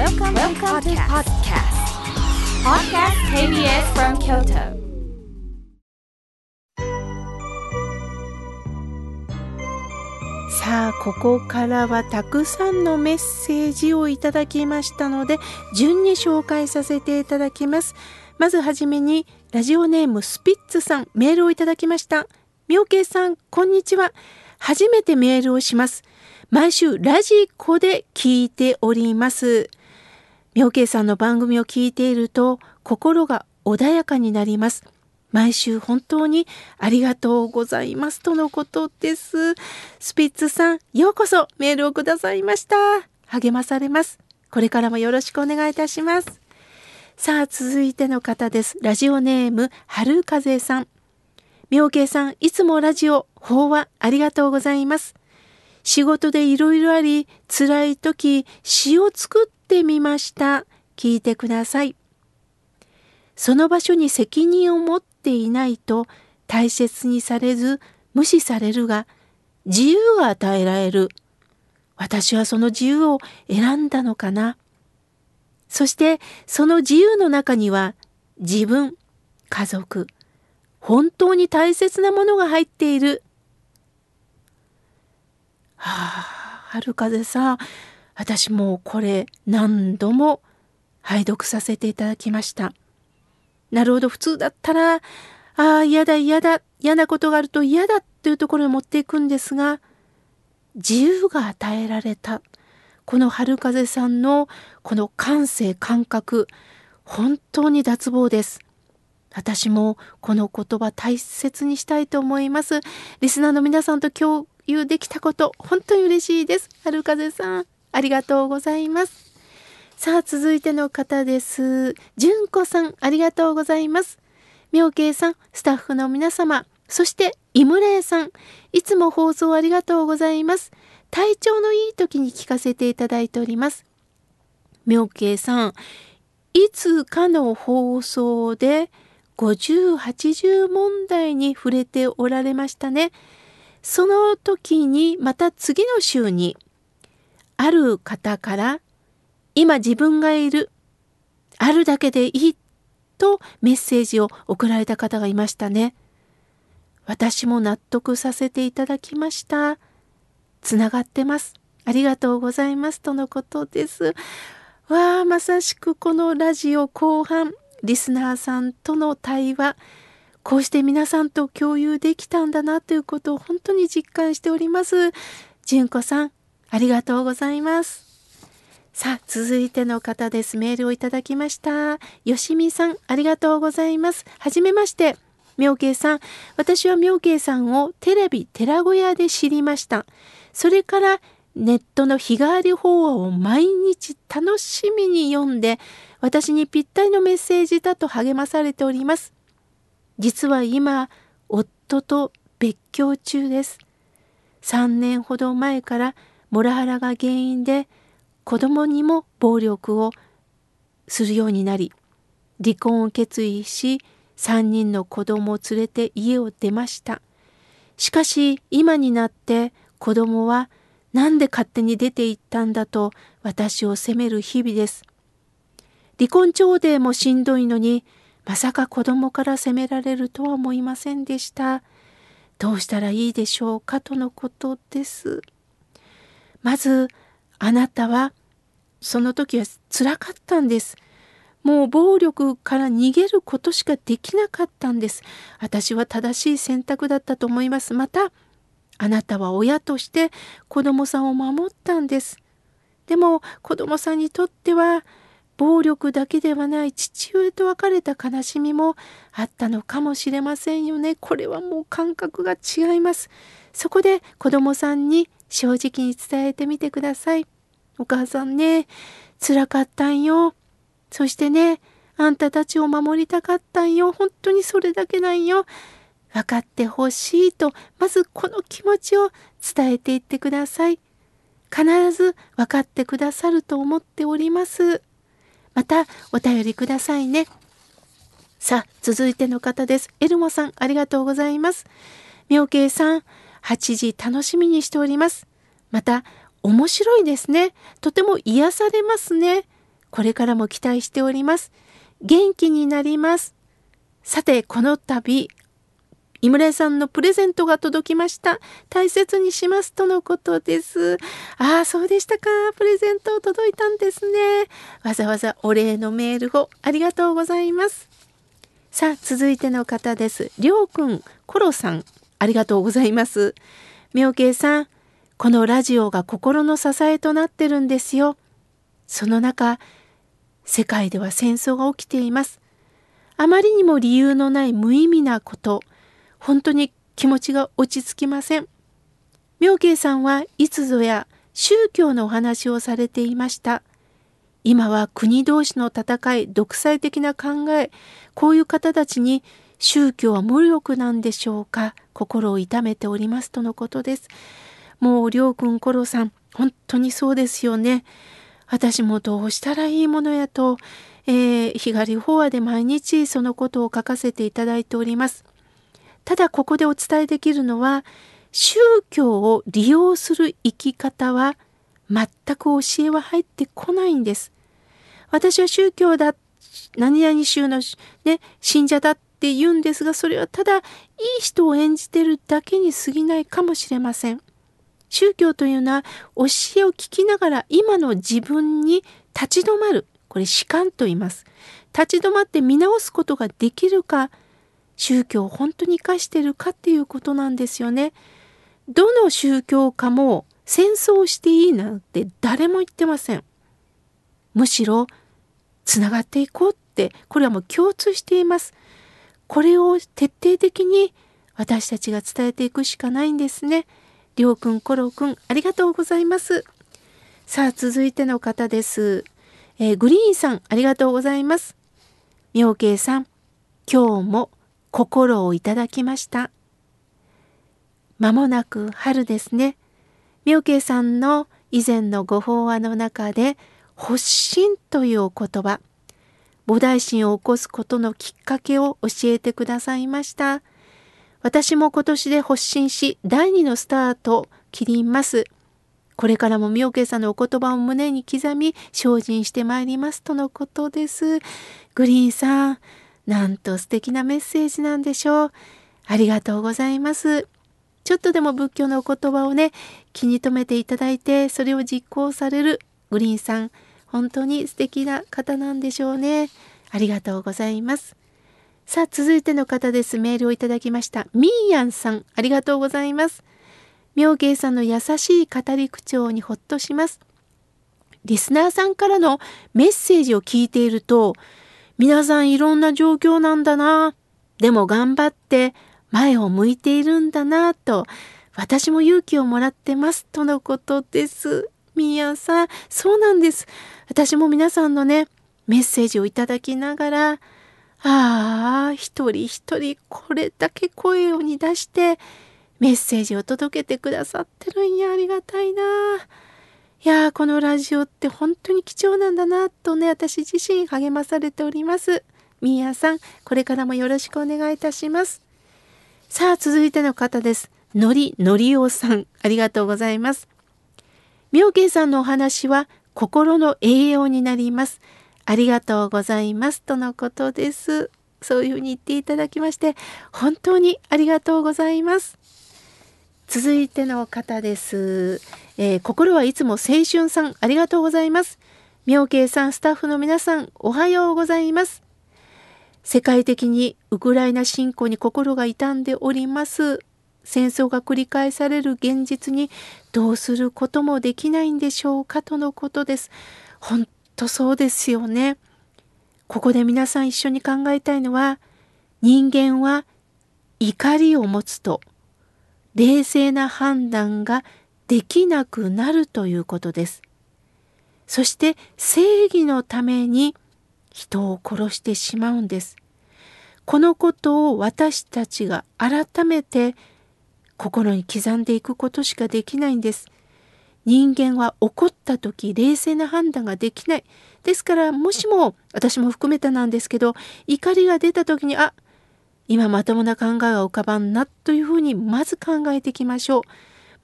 Welcome, Welcome to podcast. Podcast. KBS from Kyoto. さあここからはたくさんのメッセージをいただきましたので順に紹介させていただきます。まずはじめにラジオネームスピッツさんメールをいただきました。妙慶さんこんにちは。初めてメールをします。毎週ラジコで聞いております妙慶さんの番組を聞いていると心が穏やかになります毎週本当にありがとうございますとのことです。スピッツさん、ようこそメールをくださいました。励まされます。これからもよろしくお願いいたします。さあ、続いての方です。ラジオネーム、春風さん。妙慶さん、いつもラジオ、法話ありがとうございます。仕事でいろいろあり、辛い時、詩を作っててみました。聞いてください。その場所に責任を持っていないと大切にされず無視されるが自由が与えられる。私はその自由を選んだのかな。そしてその自由の中には自分、家族、本当に大切なものが入っている。はあ、春風さん、私もこれ何度も拝読させていただきました。なるほど、普通だったら、ああ、嫌だ、嫌だ、嫌なことがあると嫌だっていうところに持っていくんですが、自由が与えられた。この春風さんのこの感性、感覚、本当に脱帽です。私もこの言葉大切にしたいと思います。リスナーの皆さんと共有できたこと、本当に嬉しいです。春風さん、ありがとうございます。さあ、続いての方です。純子さん、ありがとうございます。妙慶さん、スタッフの皆様、そしてイムレイさん、いつも放送ありがとうございます。体調のいい時に聞かせていただいております。妙慶さん、いつかの放送で50、80問題に触れておられましたね。その時にまた次の週にある方から今自分がいる、あるだけでいいとメッセージを送られた方がいましたね。私も納得させていただきました。つながってます。ありがとうございますとのことです。わあ、まさしくこのラジオ後半、リスナーさんとの対話、こうして皆さんと共有できたんだなということを本当に実感しております。純子さん、ありがとうございます。さあ、続いての方です。メールをいただきました。よしみさん、ありがとうございます。はじめまして。妙慶さん、私は妙慶さんをテレビ寺小屋で知りました。それからネットの日替わり法話を毎日楽しみに読んで、私にぴったりのメッセージだと励まされております。実は今、夫と別居中です。3年ほど前からモラハラが原因で子供にも暴力をするようになり離婚を決意し3人の子供を連れて家を出ました。しかし今になって子供は何で勝手に出て行ったんだと私を責める日々です。離婚調停もしんどいのにまさか子供から責められるとは思いませんでした。どうしたらいいでしょうかとのことです。まずあなたはその時は辛かったんです。もう暴力から逃げることしかできなかったんです。私は正しい選択だったと思います。また、あなたは親として子供さんを守ったんです。でも子供さんにとっては暴力だけではない父親と別れた悲しみもあったのかもしれませんよね。これはもう感覚が違います。そこで子供さんに正直に伝えてみてください。お母さんね、辛かったんよ。そしてね、あんたたちを守りたかったんよ。本当にそれだけなんよ。分かってほしいと、まずこの気持ちを伝えていってください。必ず分かってくださると思っております。またお便りくださいね。さあ、続いての方です。エルモさん、ありがとうございます。妙慶さん、8時楽しみにしております。また、面白いですね。とても癒されますね。これからも期待しております。元気になります。さて、この度、井村さんのプレゼントが届きました。大切にしますとのことです。ああ、そうでしたか。プレゼント届いたんですね。わざわざお礼のメールをありがとうございます。さあ、続いての方です。りょうくん、コロさん、ありがとうございます。妙慶さん、このラジオが心の支えとなってるんですよ。その中、世界では戦争が起きています。あまりにも理由のない無意味なこと、本当に気持ちが落ち着きません。妙慶さんはいつぞや宗教のお話をされていました。今は国同士の戦い、独裁的な考え、こういう方たちに宗教は無力なんでしょうか？心を痛めておりますとのことです。もう、りょうくん、コロさん、本当にそうですよね。私もどうしたらいいものやと、えー、日帰り法話で毎日そのことを書かせていただいております。ただここでお伝えできるのは宗教を利用する生き方は全く教えは入ってこないんです。私は宗教だ何々宗の、ね、信者だっって言うんですがそれはただいい人を演じてるだけに過ぎないかもしれません。宗教というのは教えを聞きながら今の自分に立ち止まるこれ士官と言います。立ち止まって見直すことができるか宗教を本当に生かしてるかっていうことなんですよね。どの宗教家も戦争していいなんて誰も言ってません。むしろつながっていこうってこれはもう共通しています。これを徹底的に私たちが伝えていくしかないんですね。りょうくん、コロくん、ありがとうございます。さあ、続いての方です。えー、グリーンさん、ありがとうございます。妙慶さん、今日も心をいただきました。まもなく春ですね。妙慶さんの以前のご法話の中で、発心というお言葉、菩提心を起こすことのきっかけを教えてくださいました。私も今年で発心し、第二のスタートを切ります。これからも妙慶さんのお言葉を胸に刻み、精進してまいりますとのことです。グリーンさん、なんと素敵なメッセージなんでしょう。ありがとうございます。ちょっとでも仏教のお言葉をね、気に留めていただいて、それを実行されるグリーンさん、本当に素敵な方なんでしょうね。ありがとうございます。さあ、続いての方です。メールをいただきました。ミーヤンさん、ありがとうございます。妙慶さんの優しい語り口調にほっとします。リスナーさんからのメッセージを聞いていると、皆さんいろんな状況なんだな。でも頑張って前を向いているんだなと、私も勇気をもらってますとのことです。みやさん、そうなんです。私も皆さんのね、メッセージをいただきながら、ああ、一人一人これだけ声をに出してメッセージを届けてくださってるんや、ありがたいな。いやー、このラジオって本当に貴重なんだな、とね、私自身励まされております。みーやさん、これからもよろしくお願いいたします。さあ、続いての方です。のりのりおさん、ありがとうございます。妙慶さんのお話は心の栄養になります。ありがとうございます。とのことです。そういうふうに言っていただきまして、本当にありがとうございます。続いての方です。えー、心はいつも青春さん、ありがとうございます。妙慶さん、スタッフの皆さん、おはようございます。世界的にウクライナ侵攻に心が痛んでおります。戦争が繰り返される現実にどうすることもできないんでしょうかとのことです。本当そうですよね。ここで皆さん一緒に考えたいのは人間は怒りを持つと冷静な判断ができなくなるということです。そして正義のために人を殺してしまうんです。このことを私たちが改めて心に刻んでいくことしかできないんです。人間は怒った時冷静な判断ができない。ですからもしも私も含めてなんですけど怒りが出た時にあ今まともな考えが浮かばんなというふうにまず考えていきましょう。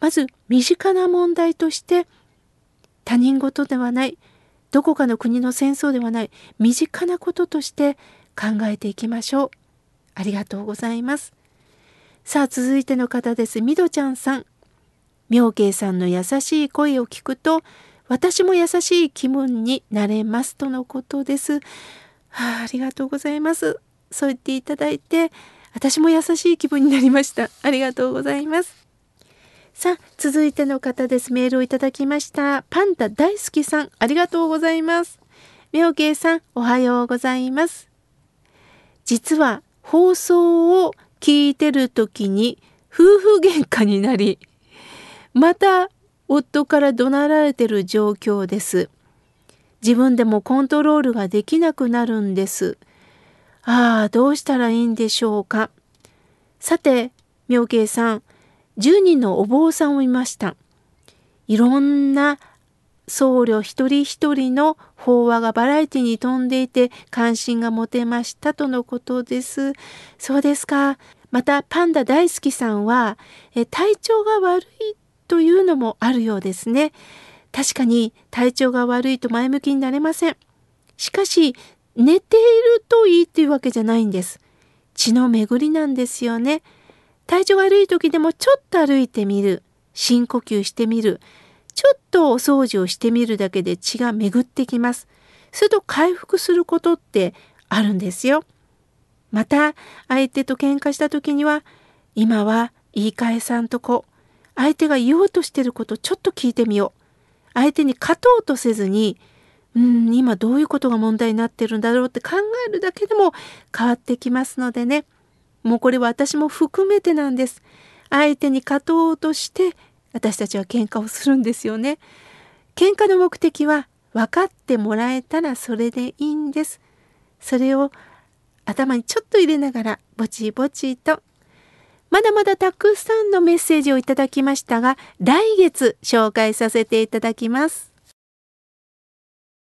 まず身近な問題として他人事ではないどこかの国の戦争ではない身近なこととして考えていきましょう。ありがとうございます。さあ続いての方です。みどちゃんさん。妙慶さんの優しい声を聞くと私も優しい気分になれますとのことです。はあ、ありがとうございます。そう言っていただいて私も優しい気分になりました。ありがとうございます。さあ、続いての方です。メールをいただきました。パンダ大好きさん、ありがとうございます。妙慶さん、おはようございます。実は、放送を聞いてる時に、夫婦喧嘩になり、また、夫から怒鳴られてる状況です。自分でもコントロールができなくなるんです。ああ、どうしたらいいんでしょうか。さて、妙慶さん、10人のお坊さんを見ました。いろんな僧侶一人一人の法話がバラエティに飛んでいて関心が持てましたとのことです。そうですか。またパンダ大好きさんはえ体調が悪いというのもあるようですね。確かに体調が悪いと前向きになれません。しかし寝ているといいっていうわけじゃないんです。血の巡りなんですよね。体調悪い時でもちょっと歩いてみる深呼吸してみるちょっとお掃除をしてみるだけで血が巡ってきます。すると回復することってあるんですよ。また相手と喧嘩した時には今は言い換えさんとこ。相手が言おうとしてることちょっと聞いてみよう。相手に勝とうとせずにうん今どういうことが問題になってるんだろうって考えるだけでも変わってきますのでね。もうこれは私も含めてなんです。相手に勝とうとして私たちは喧嘩をするんですよね。喧嘩の目的は分かってもらえたらそれでいいんです。それを頭にちょっと入れながらぼちぼちとまだまだたくさんのメッセージをいただきましたが来月紹介させていただきます。